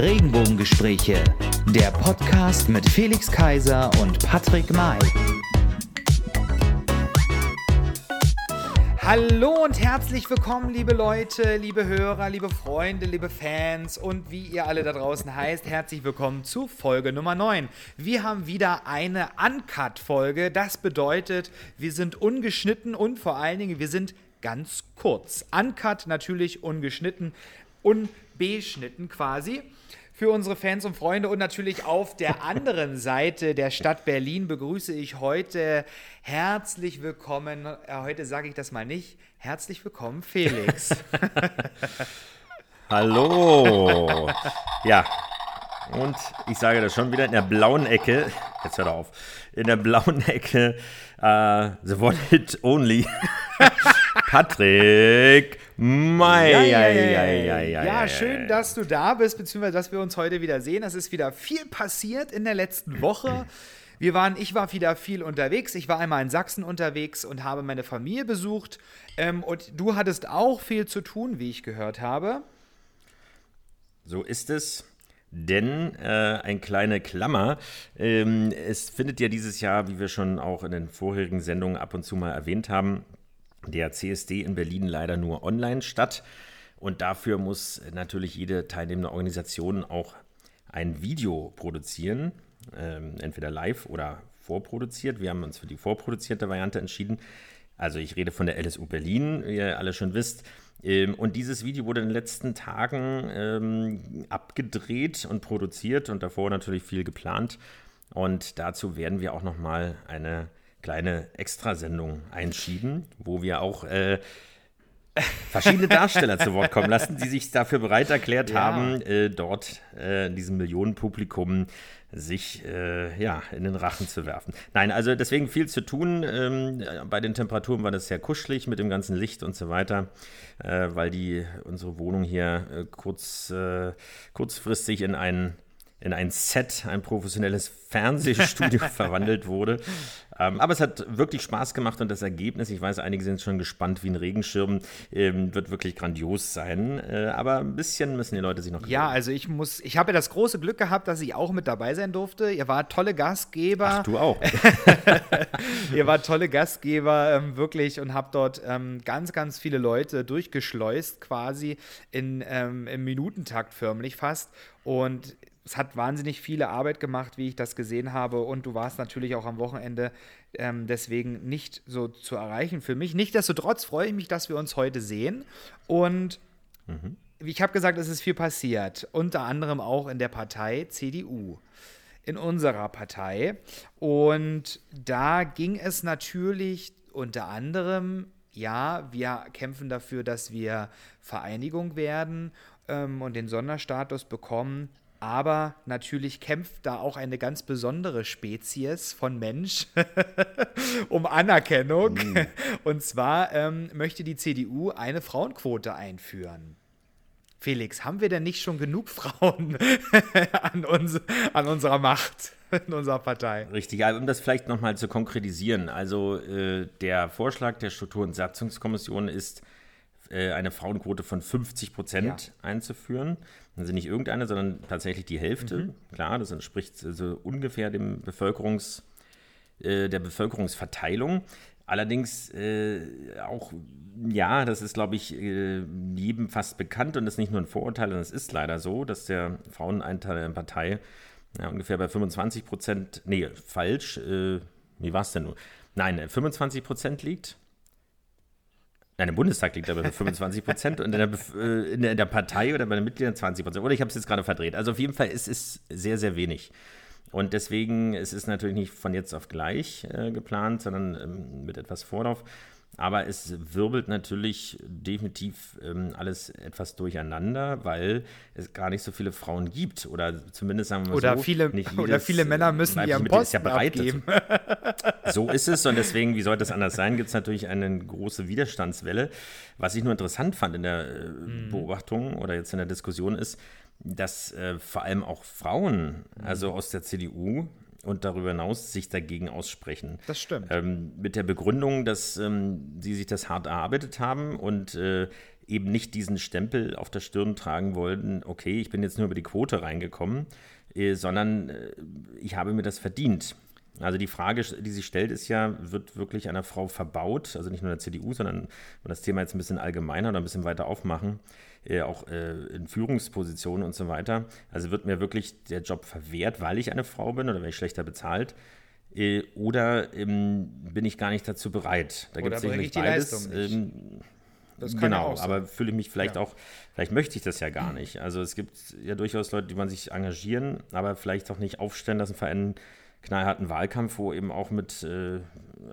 Regenbogengespräche, der Podcast mit Felix Kaiser und Patrick May. Hallo und herzlich willkommen, liebe Leute, liebe Hörer, liebe Freunde, liebe Fans und wie ihr alle da draußen heißt, herzlich willkommen zu Folge Nummer 9. Wir haben wieder eine Uncut-Folge. Das bedeutet, wir sind ungeschnitten und vor allen Dingen, wir sind ganz kurz. Uncut natürlich ungeschnitten, unbeschnitten quasi. Für unsere Fans und Freunde und natürlich auf der anderen Seite der Stadt Berlin begrüße ich heute herzlich willkommen, äh, heute sage ich das mal nicht, herzlich willkommen Felix. Hallo. Ja, und ich sage das schon wieder in der blauen Ecke, jetzt hör auf, in der blauen Ecke, uh, the one hit only, Patrick Mai. Ja, ja, ja, ja, ja, schön, dass du da bist, beziehungsweise dass wir uns heute wieder sehen. Es ist wieder viel passiert in der letzten Woche. Wir waren, ich war wieder viel unterwegs. Ich war einmal in Sachsen unterwegs und habe meine Familie besucht. Ähm, und du hattest auch viel zu tun, wie ich gehört habe. So ist es. Denn äh, ein kleine Klammer, ähm, es findet ja dieses Jahr, wie wir schon auch in den vorherigen Sendungen ab und zu mal erwähnt haben, der CSD in Berlin leider nur online statt. Und dafür muss natürlich jede teilnehmende Organisation auch ein Video produzieren, ähm, entweder live oder vorproduziert. Wir haben uns für die vorproduzierte Variante entschieden. Also ich rede von der LSU Berlin, wie ihr alle schon wisst. Ähm, und dieses Video wurde in den letzten Tagen ähm, abgedreht und produziert und davor natürlich viel geplant. Und dazu werden wir auch nochmal eine kleine Extrasendung einschieben, wo wir auch äh, verschiedene Darsteller zu Wort kommen lassen, die sich dafür bereit erklärt ja. haben, äh, dort äh, in diesem Millionenpublikum sich äh, ja, in den Rachen zu werfen. Nein, also deswegen viel zu tun. Ähm, bei den Temperaturen war das sehr kuschelig mit dem ganzen Licht und so weiter, äh, weil die unsere Wohnung hier äh, kurz, äh, kurzfristig in einen in ein Set, ein professionelles Fernsehstudio verwandelt wurde. Ähm, aber es hat wirklich Spaß gemacht und das Ergebnis, ich weiß, einige sind schon gespannt wie ein Regenschirm, ähm, wird wirklich grandios sein. Äh, aber ein bisschen müssen die Leute sich noch. Ja, also ich muss, ich habe ja das große Glück gehabt, dass ich auch mit dabei sein durfte. Ihr wart tolle Gastgeber. Ach, du auch. Ihr wart tolle Gastgeber, ähm, wirklich, und habt dort ähm, ganz, ganz viele Leute durchgeschleust, quasi in, ähm, im Minutentakt förmlich fast. Und es hat wahnsinnig viele Arbeit gemacht, wie ich das gesehen habe. Und du warst natürlich auch am Wochenende ähm, deswegen nicht so zu erreichen für mich. Nichtsdestotrotz freue ich mich, dass wir uns heute sehen. Und mhm. ich habe gesagt, es ist viel passiert. Unter anderem auch in der Partei CDU. In unserer Partei. Und da ging es natürlich unter anderem ja, wir kämpfen dafür, dass wir Vereinigung werden ähm, und den Sonderstatus bekommen. Aber natürlich kämpft da auch eine ganz besondere Spezies von Mensch um Anerkennung. Mm. Und zwar ähm, möchte die CDU eine Frauenquote einführen. Felix, haben wir denn nicht schon genug Frauen an, uns, an unserer Macht in unserer Partei? Richtig, um das vielleicht nochmal zu konkretisieren. Also äh, der Vorschlag der Struktur- und Satzungskommission ist, äh, eine Frauenquote von 50 Prozent ja. einzuführen. Also nicht irgendeine, sondern tatsächlich die Hälfte. Mhm. Klar, das entspricht also ungefähr dem Bevölkerungs, äh, der Bevölkerungsverteilung. Allerdings äh, auch, ja, das ist, glaube ich, äh, jedem fast bekannt und das ist nicht nur ein Vorurteil, sondern es ist leider so, dass der Fraueneinteil der Partei ja, ungefähr bei 25 Prozent, nee, falsch, äh, wie war es denn nur? Nein, 25 Prozent liegt. Nein, im Bundestag liegt er bei 25 Prozent und in der, äh, in, der, in der, Partei oder bei den Mitgliedern 20 Prozent. Oder ich habe es jetzt gerade verdreht. Also auf jeden Fall ist es sehr, sehr wenig. Und deswegen es ist es natürlich nicht von jetzt auf gleich äh, geplant, sondern ähm, mit etwas Vorlauf. Aber es wirbelt natürlich definitiv ähm, alles etwas durcheinander, weil es gar nicht so viele Frauen gibt. Oder zumindest sagen wir oder so. Viele, jedes, oder viele Männer müssen ihren Posten ja bereit abgeben. so ist es und deswegen, wie sollte es anders sein, gibt es natürlich eine große Widerstandswelle. Was ich nur interessant fand in der äh, mhm. Beobachtung oder jetzt in der Diskussion ist, dass äh, vor allem auch Frauen, also aus der CDU, und darüber hinaus sich dagegen aussprechen. Das stimmt. Ähm, mit der Begründung, dass ähm, sie sich das hart erarbeitet haben und äh, eben nicht diesen Stempel auf der Stirn tragen wollten, okay, ich bin jetzt nur über die Quote reingekommen, äh, sondern äh, ich habe mir das verdient. Also die Frage, die sich stellt, ist ja, wird wirklich einer Frau verbaut, also nicht nur der CDU, sondern wenn das Thema jetzt ein bisschen allgemeiner oder ein bisschen weiter aufmachen, äh, auch äh, in Führungspositionen und so weiter. Also wird mir wirklich der Job verwehrt, weil ich eine Frau bin oder weil ich schlechter bezahlt? Äh, oder ähm, bin ich gar nicht dazu bereit? Da gibt es sicherlich beides. Ähm, genau, ja aber fühle ich mich vielleicht ja. auch, vielleicht möchte ich das ja gar nicht. Also es gibt ja durchaus Leute, die man sich engagieren, aber vielleicht auch nicht aufstellen lassen für einen knallharten Wahlkampf, wo eben auch mit, äh,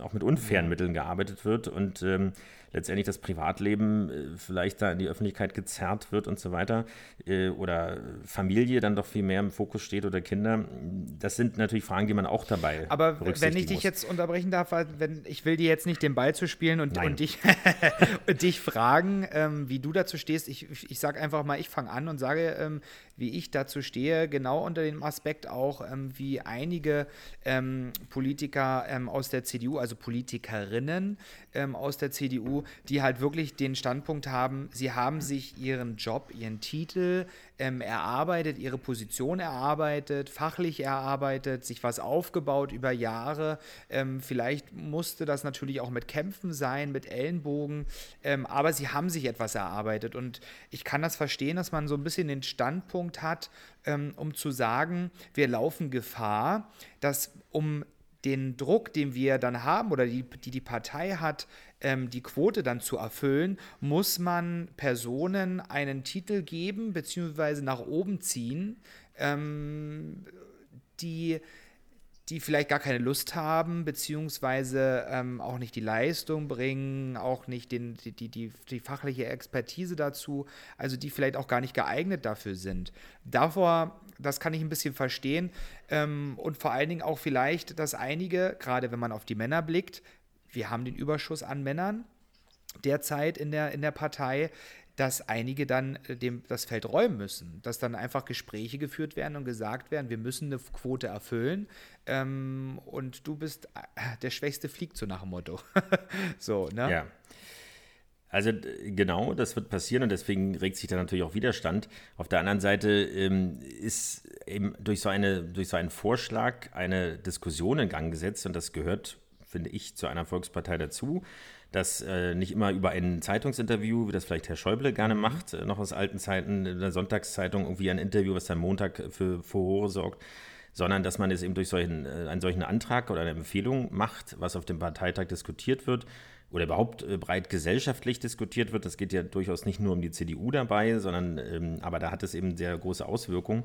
auch mit unfairen Mitteln gearbeitet wird und ähm, letztendlich das Privatleben äh, vielleicht da in die Öffentlichkeit gezerrt wird und so weiter äh, oder Familie dann doch viel mehr im Fokus steht oder Kinder. Das sind natürlich Fragen, die man auch dabei Aber wenn ich dich muss. jetzt unterbrechen darf, wenn, ich will dir jetzt nicht den Ball zu spielen und, und dich, und dich fragen, ähm, wie du dazu stehst. Ich, ich sage einfach mal, ich fange an und sage, ähm, wie ich dazu stehe, genau unter dem Aspekt auch, ähm, wie einige ähm, Politiker ähm, aus der CDU, also Politikerinnen ähm, aus der CDU, die halt wirklich den Standpunkt haben, sie haben sich ihren Job, ihren Titel ähm, erarbeitet, ihre Position erarbeitet, fachlich erarbeitet, sich was aufgebaut über Jahre. Ähm, vielleicht musste das natürlich auch mit Kämpfen sein, mit Ellenbogen, ähm, aber sie haben sich etwas erarbeitet. Und ich kann das verstehen, dass man so ein bisschen den Standpunkt hat, ähm, um zu sagen, wir laufen Gefahr, dass um den Druck, den wir dann haben oder die die, die Partei hat, ähm, die Quote dann zu erfüllen, muss man Personen einen Titel geben bzw. nach oben ziehen, ähm, die die vielleicht gar keine Lust haben, beziehungsweise ähm, auch nicht die Leistung bringen, auch nicht den, die, die, die, die, fachliche Expertise dazu, also die vielleicht auch gar nicht geeignet dafür sind. Davor, das kann ich ein bisschen verstehen ähm, und vor allen Dingen auch vielleicht, dass einige, gerade wenn man auf die Männer blickt, wir haben den Überschuss an Männern derzeit in der, in der Partei, dass einige dann äh, dem, das Feld räumen müssen, dass dann einfach Gespräche geführt werden und gesagt werden, wir müssen eine Quote erfüllen ähm, und du bist äh, der Schwächste fliegt so nach dem Motto. so, ne? Ja. Also genau, das wird passieren und deswegen regt sich da natürlich auch Widerstand. Auf der anderen Seite ähm, ist eben durch so, eine, durch so einen Vorschlag eine Diskussion in Gang gesetzt und das gehört finde ich, zu einer Volkspartei dazu, dass äh, nicht immer über ein Zeitungsinterview, wie das vielleicht Herr Schäuble gerne mhm. macht, äh, noch aus alten Zeiten in der Sonntagszeitung irgendwie ein Interview, was dann Montag für Furore sorgt, sondern dass man es eben durch solchen, äh, einen solchen Antrag oder eine Empfehlung macht, was auf dem Parteitag diskutiert wird oder überhaupt äh, breit gesellschaftlich diskutiert wird. Das geht ja durchaus nicht nur um die CDU dabei, sondern ähm, aber da hat es eben sehr große Auswirkungen.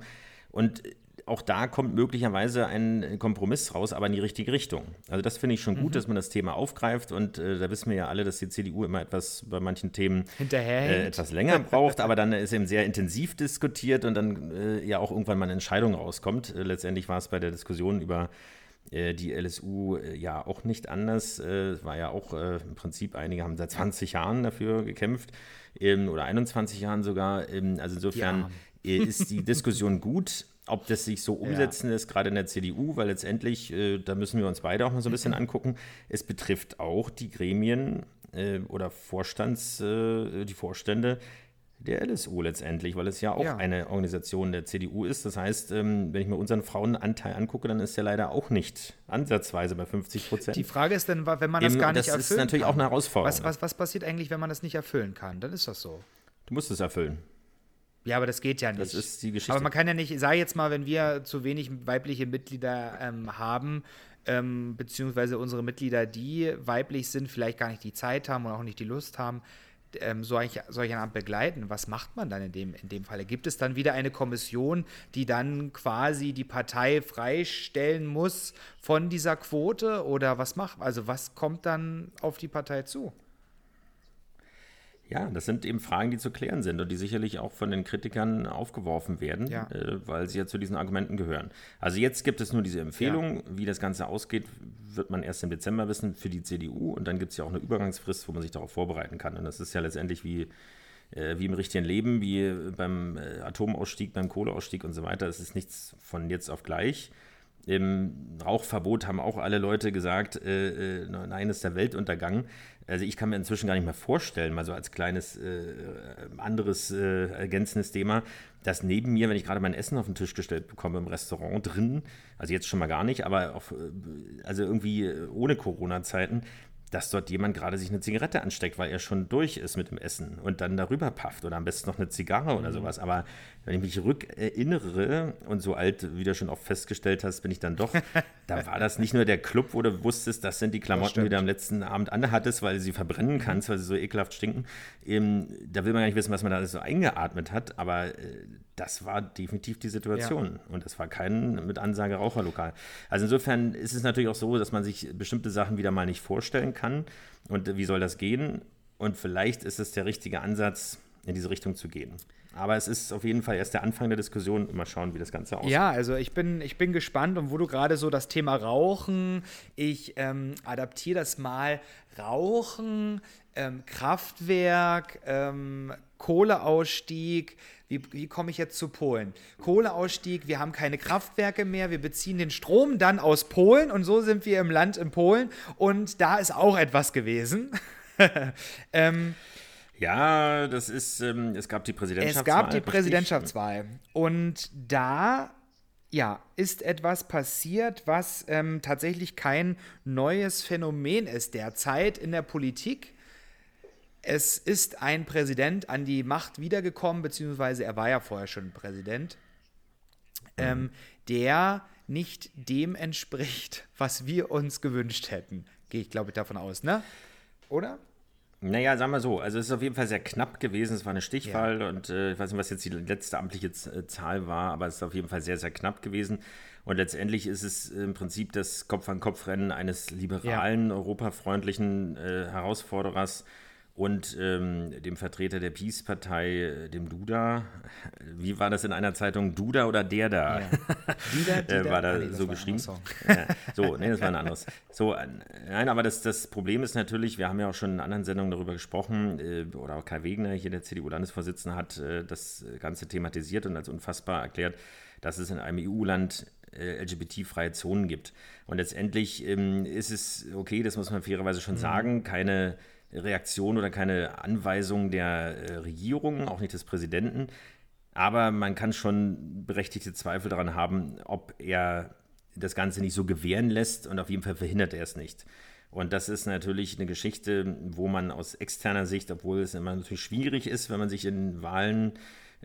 Und auch da kommt möglicherweise ein Kompromiss raus, aber in die richtige Richtung. Also das finde ich schon gut, mhm. dass man das Thema aufgreift und äh, da wissen wir ja alle, dass die CDU immer etwas bei manchen Themen äh, etwas länger braucht, aber dann ist eben sehr intensiv diskutiert und dann äh, ja auch irgendwann mal eine Entscheidung rauskommt. Äh, letztendlich war es bei der Diskussion über äh, die LSU äh, ja auch nicht anders. Es war ja auch im Prinzip, einige haben seit 20 Jahren dafür gekämpft ähm, oder 21 Jahren sogar. Ähm, also insofern ja. ist die Diskussion gut ob das sich so umsetzen ja. lässt, gerade in der CDU, weil letztendlich, äh, da müssen wir uns beide auch mal so ein bisschen angucken, es betrifft auch die Gremien äh, oder Vorstands, äh, die Vorstände der LSU letztendlich, weil es ja auch ja. eine Organisation der CDU ist. Das heißt, ähm, wenn ich mir unseren Frauenanteil angucke, dann ist der leider auch nicht ansatzweise bei 50 Prozent. Die Frage ist dann, wenn man das Eben, gar nicht das erfüllen Das ist natürlich kann. auch eine Herausforderung. Was, was, was passiert eigentlich, wenn man das nicht erfüllen kann? Dann ist das so. Du musst es erfüllen. Ja, aber das geht ja nicht. Das ist die Geschichte. Aber man kann ja nicht, sei jetzt mal, wenn wir zu wenig weibliche Mitglieder ähm, haben, ähm, beziehungsweise unsere Mitglieder, die weiblich sind, vielleicht gar nicht die Zeit haben und auch nicht die Lust haben, ähm, solch, solch ein Amt begleiten. Was macht man dann in dem, in dem Falle? Gibt es dann wieder eine Kommission, die dann quasi die Partei freistellen muss von dieser Quote? Oder was macht, also was kommt dann auf die Partei zu? Ja, das sind eben Fragen, die zu klären sind und die sicherlich auch von den Kritikern aufgeworfen werden, ja. äh, weil sie ja zu diesen Argumenten gehören. Also jetzt gibt es nur diese Empfehlung, ja. wie das Ganze ausgeht, wird man erst im Dezember wissen für die CDU und dann gibt es ja auch eine Übergangsfrist, wo man sich darauf vorbereiten kann. Und das ist ja letztendlich wie, äh, wie im richtigen Leben, wie beim äh, Atomausstieg, beim Kohleausstieg und so weiter. Es ist nichts von jetzt auf gleich. Im Rauchverbot haben auch alle Leute gesagt, äh, äh, nein, ist der Weltuntergang. Also ich kann mir inzwischen gar nicht mehr vorstellen, mal so als kleines äh, anderes äh, ergänzendes Thema, dass neben mir, wenn ich gerade mein Essen auf den Tisch gestellt bekomme im Restaurant drin, also jetzt schon mal gar nicht, aber auf, äh, also irgendwie ohne Corona-Zeiten, dass dort jemand gerade sich eine Zigarette ansteckt, weil er schon durch ist mit dem Essen und dann darüber pafft oder am besten noch eine Zigarre oder mhm. sowas. Aber wenn ich mich rückerinnere und so alt, wie du schon oft festgestellt hast, bin ich dann doch, da war das nicht nur der Club, wo du wusstest, das sind die Klamotten, die du am letzten Abend anhattest, weil du sie verbrennen mhm. kannst, weil sie so ekelhaft stinken. Eben, da will man gar nicht wissen, was man da so eingeatmet hat, aber äh, das war definitiv die Situation. Ja. Und es war kein mit Ansage Raucherlokal. Also insofern ist es natürlich auch so, dass man sich bestimmte Sachen wieder mal nicht vorstellen kann. Und wie soll das gehen? Und vielleicht ist es der richtige Ansatz, in diese Richtung zu gehen. Aber es ist auf jeden Fall erst der Anfang der Diskussion. Mal schauen, wie das Ganze aussieht. Ja, also ich bin, ich bin gespannt und wo du gerade so das Thema Rauchen, ich ähm, adaptiere das mal. Rauchen, ähm, Kraftwerk, ähm, Kohleausstieg, wie, wie komme ich jetzt zu Polen? Kohleausstieg, wir haben keine Kraftwerke mehr, wir beziehen den Strom dann aus Polen und so sind wir im Land in Polen und da ist auch etwas gewesen. ähm, ja, das ist, ähm, es gab die Präsidentschaftswahl. Es gab die Präsidentschaftswahl und da ja, ist etwas passiert, was ähm, tatsächlich kein neues Phänomen ist derzeit in der Politik. Es ist ein Präsident an die Macht wiedergekommen, beziehungsweise er war ja vorher schon Präsident, ähm, mhm. der nicht dem entspricht, was wir uns gewünscht hätten. Gehe ich, glaube ich, davon aus, ne? Oder? Naja, sagen wir so, also es ist auf jeden Fall sehr knapp gewesen. Es war eine Stichwahl ja. und äh, ich weiß nicht, was jetzt die letzte amtliche äh, Zahl war, aber es ist auf jeden Fall sehr, sehr knapp gewesen. Und letztendlich ist es im Prinzip das Kopf-an-Kopf-Rennen eines liberalen, ja. europafreundlichen äh, Herausforderers und ähm, dem Vertreter der Peace-Partei, äh, dem Duda. Wie war das in einer Zeitung? Duda oder der da? Ja. Dida, äh, war da nee, so geschrieben. Ja. So, nee, das war ein anderes. So, äh, nein, aber das, das Problem ist natürlich, wir haben ja auch schon in anderen Sendungen darüber gesprochen, äh, oder auch Kai Wegner, hier der CDU-Landesvorsitzende, hat äh, das Ganze thematisiert und als unfassbar erklärt, dass es in einem EU-Land LGBT-freie Zonen gibt. Und letztendlich ähm, ist es, okay, das muss man fairerweise schon mhm. sagen, keine Reaktion oder keine Anweisung der äh, Regierung, auch nicht des Präsidenten. Aber man kann schon berechtigte Zweifel daran haben, ob er das Ganze nicht so gewähren lässt und auf jeden Fall verhindert er es nicht. Und das ist natürlich eine Geschichte, wo man aus externer Sicht, obwohl es immer natürlich schwierig ist, wenn man sich in Wahlen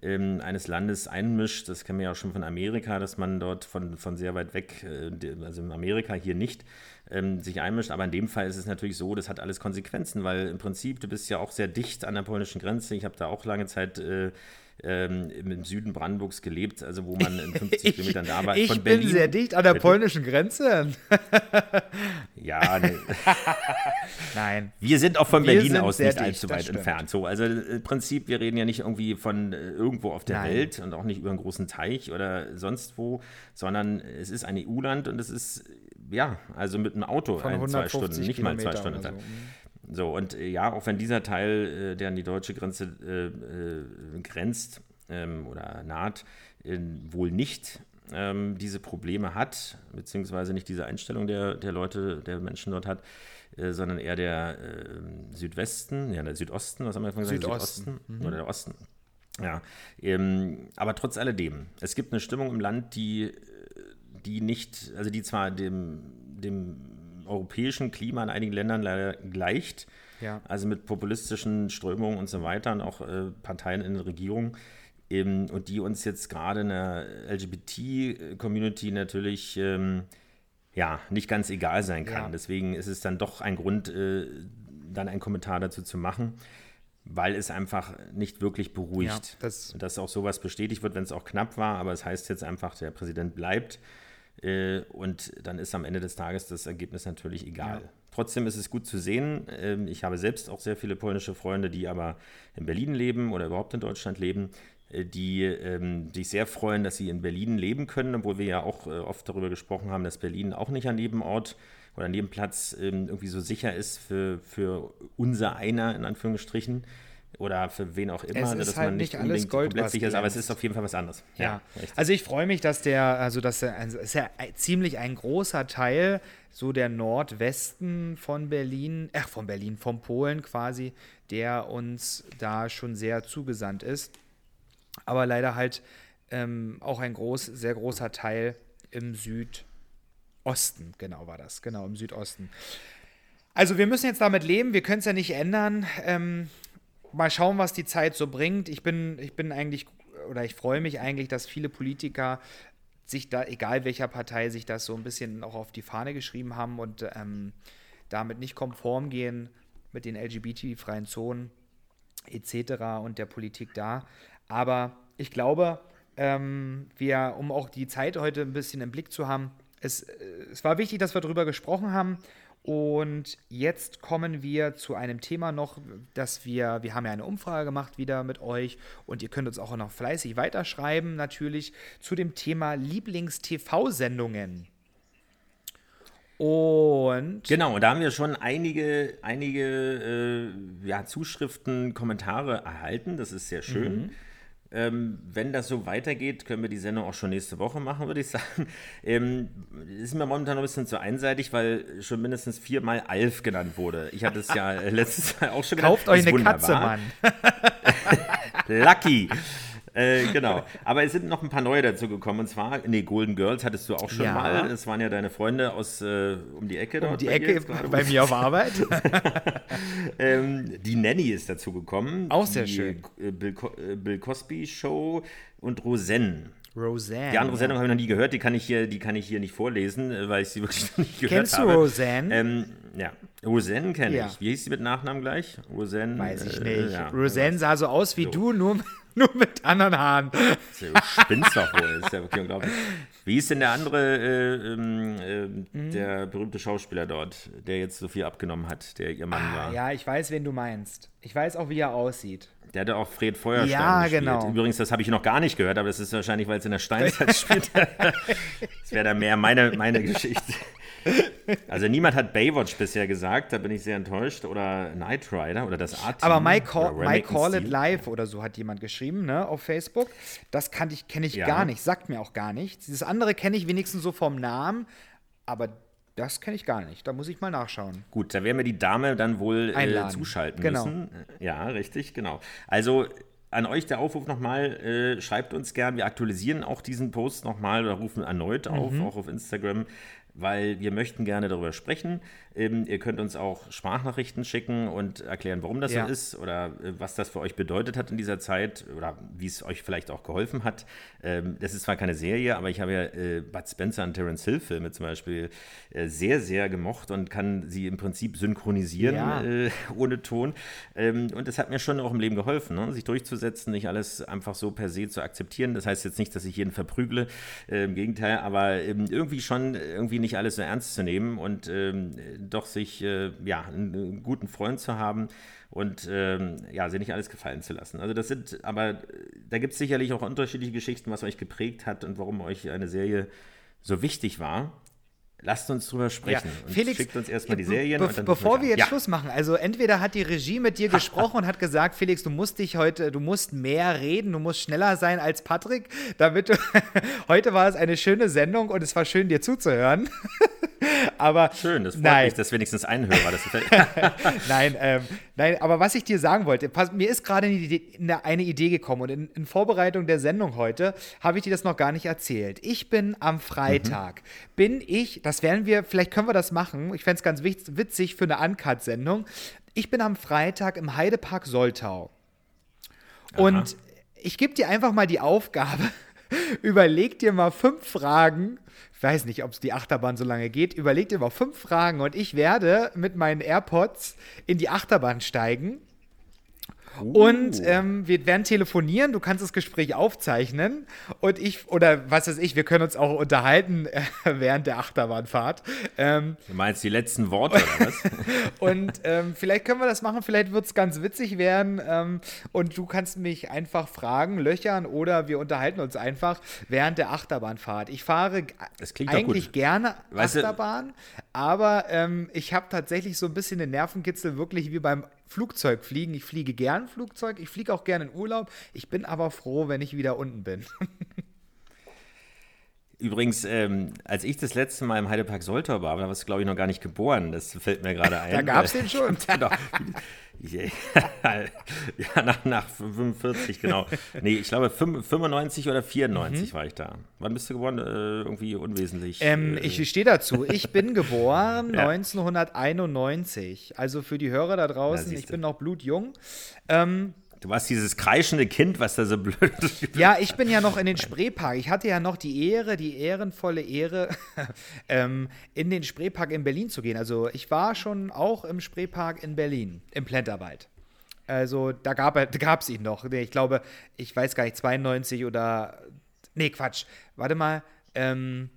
ähm, eines Landes einmischt, das kennen wir ja auch schon von Amerika, dass man dort von, von sehr weit weg, äh, also in Amerika hier nicht, ähm, sich einmischt. Aber in dem Fall ist es natürlich so, das hat alles Konsequenzen, weil im Prinzip, du bist ja auch sehr dicht an der polnischen Grenze. Ich habe da auch lange Zeit äh, ähm, im Süden Brandenburgs gelebt, also wo man in 50 ich, Kilometern da war. Ich bin Berlin. sehr dicht an der polnischen Grenze. ja, ne. nein. Wir sind auch von wir Berlin aus nicht dicht, allzu weit entfernt. So, also im Prinzip, wir reden ja nicht irgendwie von äh, irgendwo auf der nein. Welt und auch nicht über einen großen Teich oder sonst wo, sondern es ist ein EU-Land und es ist ja, also mit einem Auto ein, zwei Stunden, nicht mal zwei Stunden. So. So, und äh, ja, auch wenn dieser Teil, äh, der an die deutsche Grenze äh, äh grenzt ähm, oder naht, äh, wohl nicht ähm, diese Probleme hat, beziehungsweise nicht diese Einstellung der, der Leute, der Menschen dort hat, äh, sondern eher der ähm, Südwesten, ja, der Südosten, was haben wir gesagt? Südosten. Südosten mhm. oder der Osten. Ja, ähm, aber trotz alledem, es gibt eine Stimmung im Land, die, die nicht, also die zwar dem, dem europäischen Klima in einigen Ländern leider gleicht. Ja. Also mit populistischen Strömungen und so weiter und auch äh, Parteien in der Regierung. Ähm, und die uns jetzt gerade in der LGBT-Community natürlich ähm, ja, nicht ganz egal sein kann. Ja. Deswegen ist es dann doch ein Grund, äh, dann einen Kommentar dazu zu machen, weil es einfach nicht wirklich beruhigt. Ja, das dass auch sowas bestätigt wird, wenn es auch knapp war, aber es heißt jetzt einfach, der Präsident bleibt. Äh, und dann ist am Ende des Tages das Ergebnis natürlich egal. Ja. Trotzdem ist es gut zu sehen. Ähm, ich habe selbst auch sehr viele polnische Freunde, die aber in Berlin leben oder überhaupt in Deutschland leben, äh, die ähm, sich sehr freuen, dass sie in Berlin leben können, obwohl wir ja auch äh, oft darüber gesprochen haben, dass Berlin auch nicht ein Nebenort oder ein Nebenplatz ähm, irgendwie so sicher ist für, für unser einer, in Anführungsstrichen. Oder für wen auch immer, Es ne, ist dass halt man nicht nicht alles Gold, komplett sicher ist, aber es ist auf jeden Fall was anderes. Ja, richtig. also ich freue mich, dass der, also dass der, also ist ja ziemlich ein großer Teil, so der Nordwesten von Berlin, ach von Berlin, von Polen quasi, der uns da schon sehr zugesandt ist. Aber leider halt ähm, auch ein groß, sehr großer Teil im Südosten, genau war das, genau im Südosten. Also wir müssen jetzt damit leben, wir können es ja nicht ändern. Ähm, mal schauen, was die Zeit so bringt. Ich bin, ich bin eigentlich, oder ich freue mich eigentlich, dass viele Politiker sich da, egal welcher Partei, sich das so ein bisschen auch auf die Fahne geschrieben haben und ähm, damit nicht konform gehen mit den LGBT-freien Zonen etc. und der Politik da. Aber ich glaube, ähm, wir, um auch die Zeit heute ein bisschen im Blick zu haben, es, äh, es war wichtig, dass wir darüber gesprochen haben. Und jetzt kommen wir zu einem Thema noch, dass wir, wir haben ja eine Umfrage gemacht wieder mit euch und ihr könnt uns auch noch fleißig weiterschreiben, natürlich zu dem Thema Lieblings-TV-Sendungen. Und Genau, da haben wir schon einige, einige äh, ja, Zuschriften, Kommentare erhalten. Das ist sehr schön. Mhm. Ähm, wenn das so weitergeht, können wir die Sendung auch schon nächste Woche machen, würde ich sagen. Ähm, ist mir momentan noch ein bisschen zu einseitig, weil schon mindestens viermal Alf genannt wurde. Ich hatte es ja letztes Mal auch schon genannt. kauft euch eine wunderbar. Katze, Mann. Lucky. Äh, genau. Aber es sind noch ein paar neue dazu gekommen. Und zwar, nee, Golden Girls hattest du auch schon Ja. mal. Das waren ja deine Freunde aus äh, um die Ecke. Um die bei Ecke gerade. bei mir auf Arbeit. Ähm, die Nanny ist dazu gekommen. Auch sehr die, schön. äh, Bill, äh, Bill Cosby Show und Roseanne. Roseanne. Die andere Sendung habe ich noch nie gehört, die kann ich hier, die kann ich hier nicht vorlesen, äh, weil ich sie wirklich noch nicht gehört Kennst du habe. Roseanne? Ähm, ja, Roseanne kenne Ja. ich. Wie hieß sie mit Nachnamen gleich? Roseanne. Weiß ich äh, nicht. ja, Roseanne sah so aus wie So. du, nur, nur mit anderen Haaren. Du spinnst doch wohl, ist ja wirklich unglaublich. Wie ist denn der andere, äh, ähm, äh, Mhm. der berühmte Schauspieler dort, der jetzt so viel abgenommen hat, der ihr Mann war? Ah, Ja, ich weiß, wen du meinst. Ich weiß auch, wie er aussieht. Der hatte auch Fred Feuerstein Ja, gespielt. genau. Übrigens, das habe ich noch gar nicht gehört, aber das ist wahrscheinlich, weil es in der Steinzeit spielt. das wäre dann mehr meine, meine Geschichte. Also niemand hat Baywatch bisher gesagt, da bin ich sehr enttäuscht. Oder Knight Rider oder das Art. Aber My, Call, My Call It Live oder so hat jemand geschrieben, ne, auf Facebook. Das kann ich, kenne ich Ja. gar nicht, sagt mir auch gar nichts. Dieses andere kenne ich wenigstens so vom Namen, aber das kenne ich gar nicht. Da muss ich mal nachschauen. Gut, da werden wir die Dame dann wohl äh, zuschalten Genau. müssen. Ja, richtig, genau. Also an euch der Aufruf nochmal, äh, schreibt uns gern. Wir aktualisieren auch diesen Post nochmal oder rufen erneut auf, Mhm. auch auf Instagram, weil wir möchten gerne darüber sprechen. Ähm, ihr könnt uns auch Sprachnachrichten schicken und erklären, warum das Ja. so ist oder äh, was das für euch bedeutet hat in dieser Zeit oder wie es euch vielleicht auch geholfen hat. Ähm, das ist zwar keine Serie, aber ich habe ja äh, Bud Spencer und Terence Hill Filme zum Beispiel äh, sehr, sehr gemocht und kann sie im Prinzip synchronisieren Ja. äh, ohne Ton. Ähm, und das hat mir schon auch im Leben geholfen, ne? sich durchzusetzen, nicht alles einfach so per se zu akzeptieren. Das heißt jetzt nicht, dass ich jeden verprügle, äh, im Gegenteil, aber ähm, irgendwie schon irgendwie nicht alles so ernst zu nehmen und ähm, doch sich äh, ja einen, einen guten Freund zu haben und ähm, ja, sich nicht alles gefallen zu lassen. Also das sind, aber äh, da gibt es sicherlich auch unterschiedliche Geschichten, was euch geprägt hat und warum euch eine Serie so wichtig war. Lasst uns drüber sprechen. und Felix, schickt uns erstmal die Serien. be- und dann bevor wir jetzt an. Schluss machen, also entweder hat die Regie mit dir gesprochen und hat gesagt, Felix, du musst dich heute, du musst mehr reden, du musst schneller sein als Patrick, damit du. heute war es eine schöne Sendung und es war schön, dir zuzuhören. Aber Schön, das freut nein, mich, dass wenigstens ein Hörer das nein, ähm, nein, aber was ich dir sagen wollte, pass, mir ist gerade eine Idee, eine- Idee gekommen und in, in Vorbereitung der Sendung heute habe ich dir das noch gar nicht erzählt. Ich bin am Freitag, bin ich, das werden wir, vielleicht können wir das machen, ich fände es ganz witz- witzig für eine Uncut-Sendung. Ich bin am Freitag im Heidepark Soltau. Und ich gebe dir einfach mal die Aufgabe, überleg dir mal fünf Fragen. Ich weiß nicht, ob es die Achterbahn so lange geht. Überleg dir mal fünf Fragen und ich werde mit meinen AirPods in die Achterbahn steigen. Und ähm, wir werden telefonieren, du kannst das Gespräch aufzeichnen und ich, oder was weiß ich, wir können uns auch unterhalten äh, während der Achterbahnfahrt. Ähm, Du meinst die letzten Worte oder was? und ähm, vielleicht können wir das machen, vielleicht wird es ganz witzig werden. Ähm, und du kannst mich einfach fragen, löchern oder wir unterhalten uns einfach während der Achterbahnfahrt. Ich fahre eigentlich gerne Weißt du- Achterbahn, aber ähm, ich habe tatsächlich so ein bisschen den Nervenkitzel, wirklich wie beim Flugzeugfliegen. Ich fliege gern gern Flugzeug, ich fliege auch gerne in Urlaub. Ich bin aber froh, wenn ich wieder unten bin. Übrigens, ähm, als ich das letzte Mal im Heidepark Soltau war, da warst du, glaube ich, noch gar nicht geboren. Das fällt mir gerade ein. da gab es den schon. genau. ja, nach, nach 45, genau. Nee, ich glaube 95 oder 94 mhm. war ich da. Wann bist du geboren? Äh, irgendwie unwesentlich. Ähm, äh, ich stehe dazu. Ich bin geboren ja. 1991. Also für die Hörer da draußen, ich bin noch blutjung. Ähm, Du warst dieses kreischende Kind, was da so blöd ist. Ja, ich bin ja noch in den Spreepark. Ich hatte ja noch die Ehre, die ehrenvolle Ehre, ähm, in den Spreepark in Berlin zu gehen. Also ich war schon auch im Spreepark in Berlin, im Plenterwald. Also da gab es ihn noch. Ich glaube, ich weiß gar nicht, 92 oder. Nee, Quatsch. Warte mal. Ähm,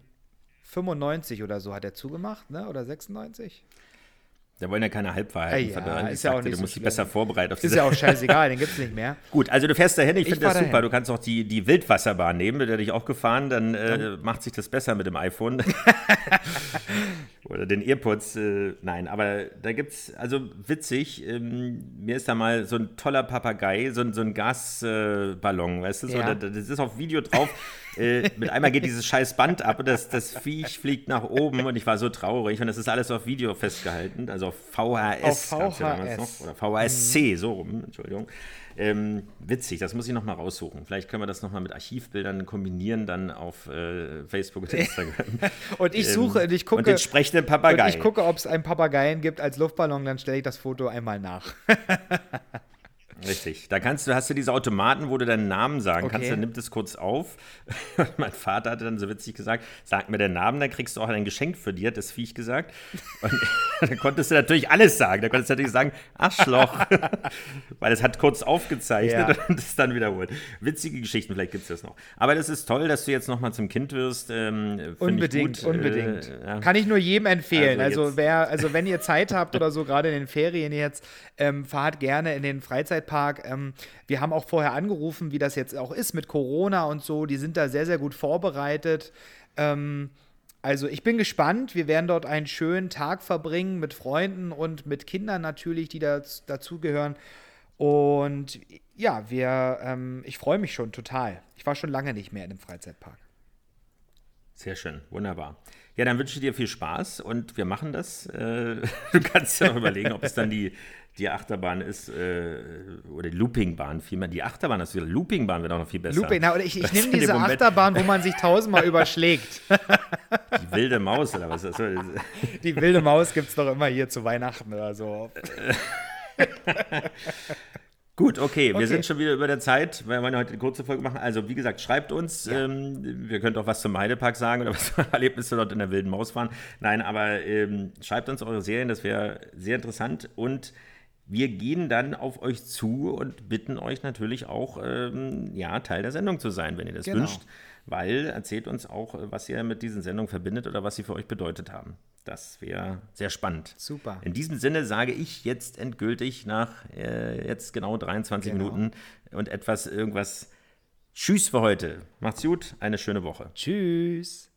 95 oder so hat er zugemacht, ne? Oder 96? Da wollen ja keine Halbwahrheiten ja, verdrehen. Ist ja auch nicht du musst dich besser vorbereiten. Auf ist ja auch scheißegal, den gibt es nicht mehr. Gut, also du fährst dahin, ich, ich finde das super. Dahin. Du kannst auch die, die Wildwasserbahn nehmen, mit der dich auch gefahren, dann äh, macht sich das besser mit dem iPhone. Oder den Earpods. Äh, nein, aber da gibt es, also witzig, ähm, mir ist da mal so ein toller Papagei, so, so ein Gasballon, äh, weißt du, so, ja. da, das ist auf Video drauf. Äh, mit einmal geht dieses scheiß Band ab und das, das Viech fliegt nach oben und ich war so traurig und das ist alles auf Video festgehalten, also auf VHS. Auf VHS. Oder VHSC, so rum, Entschuldigung. Ähm, witzig, das muss ich nochmal raussuchen. Vielleicht können wir das nochmal mit Archivbildern kombinieren, dann auf äh, Facebook und Instagram. und ich suche, ähm, ich gucke. Und den sprechenden Papagei. Und ich gucke, ob es einen Papageien gibt als Luftballon, dann stelle ich das Foto einmal nach. Richtig. Da kannst du, hast du diese Automaten, wo du deinen Namen sagen okay. kannst, dann nimmt es kurz auf. mein Vater hatte dann so witzig gesagt, sag mir den Namen, dann kriegst du auch ein Geschenk für dir, hat das Viech gesagt. Und dann konntest du natürlich alles sagen. Da konntest du natürlich sagen, Arschloch. Weil es hat kurz aufgezeichnet ja. und es dann wiederholt. Witzige Geschichten, vielleicht gibt es das noch. Aber das ist toll, dass du jetzt nochmal zum Kind wirst. Ähm, unbedingt, unbedingt. Äh, ja. Kann ich nur jedem empfehlen. Also, also, wer, also wenn ihr Zeit habt oder so, gerade in den Ferien jetzt, ähm, fahrt gerne in den Freizeitpark Freizeitpark. Ähm, wir haben auch vorher angerufen, wie das jetzt auch ist mit Corona und so. Die sind da sehr, sehr gut vorbereitet. Ähm, also ich bin gespannt. Wir werden dort einen schönen Tag verbringen mit Freunden und mit Kindern natürlich, die da, dazugehören. Und ja, wir, ähm, ich freue mich schon total. Ich war schon lange nicht mehr in einem Freizeitpark. Sehr schön, wunderbar. Ja, dann wünsche ich dir viel Spaß und wir machen das. Äh, du kannst ja noch überlegen, ob es dann die, die Achterbahn ist, äh, oder die Loopingbahn vielmehr. Die Achterbahn, das Loopingbahn wäre auch noch viel besser. Looping, na, oder ich, ich nehme diese Achterbahn, wo man sich tausendmal überschlägt. Die wilde Maus, oder was? Die wilde Maus gibt es doch immer hier zu Weihnachten oder so. Gut, okay, wir sind schon wieder über der Zeit. Wir wollen heute eine kurze Folge machen. Also, wie gesagt, schreibt uns. Ja. Ähm, wir können auch was zum Heidepark sagen oder was für Erlebnisse dort in der wilden Maus fahren. Nein, aber ähm, schreibt uns eure Serien, das wäre sehr interessant. Und wir gehen dann auf euch zu und bitten euch natürlich auch, ähm, ja, Teil der Sendung zu sein, wenn ihr das genau. wünscht. Weil erzählt uns auch, was ihr mit diesen Sendungen verbindet oder was sie für euch bedeutet haben. Das wäre sehr spannend. Super. In diesem Sinne sage ich jetzt endgültig nach äh, jetzt genau 23 genau. Minuten und etwas irgendwas Tschüss für heute. Macht's gut, eine schöne Woche. Tschüss.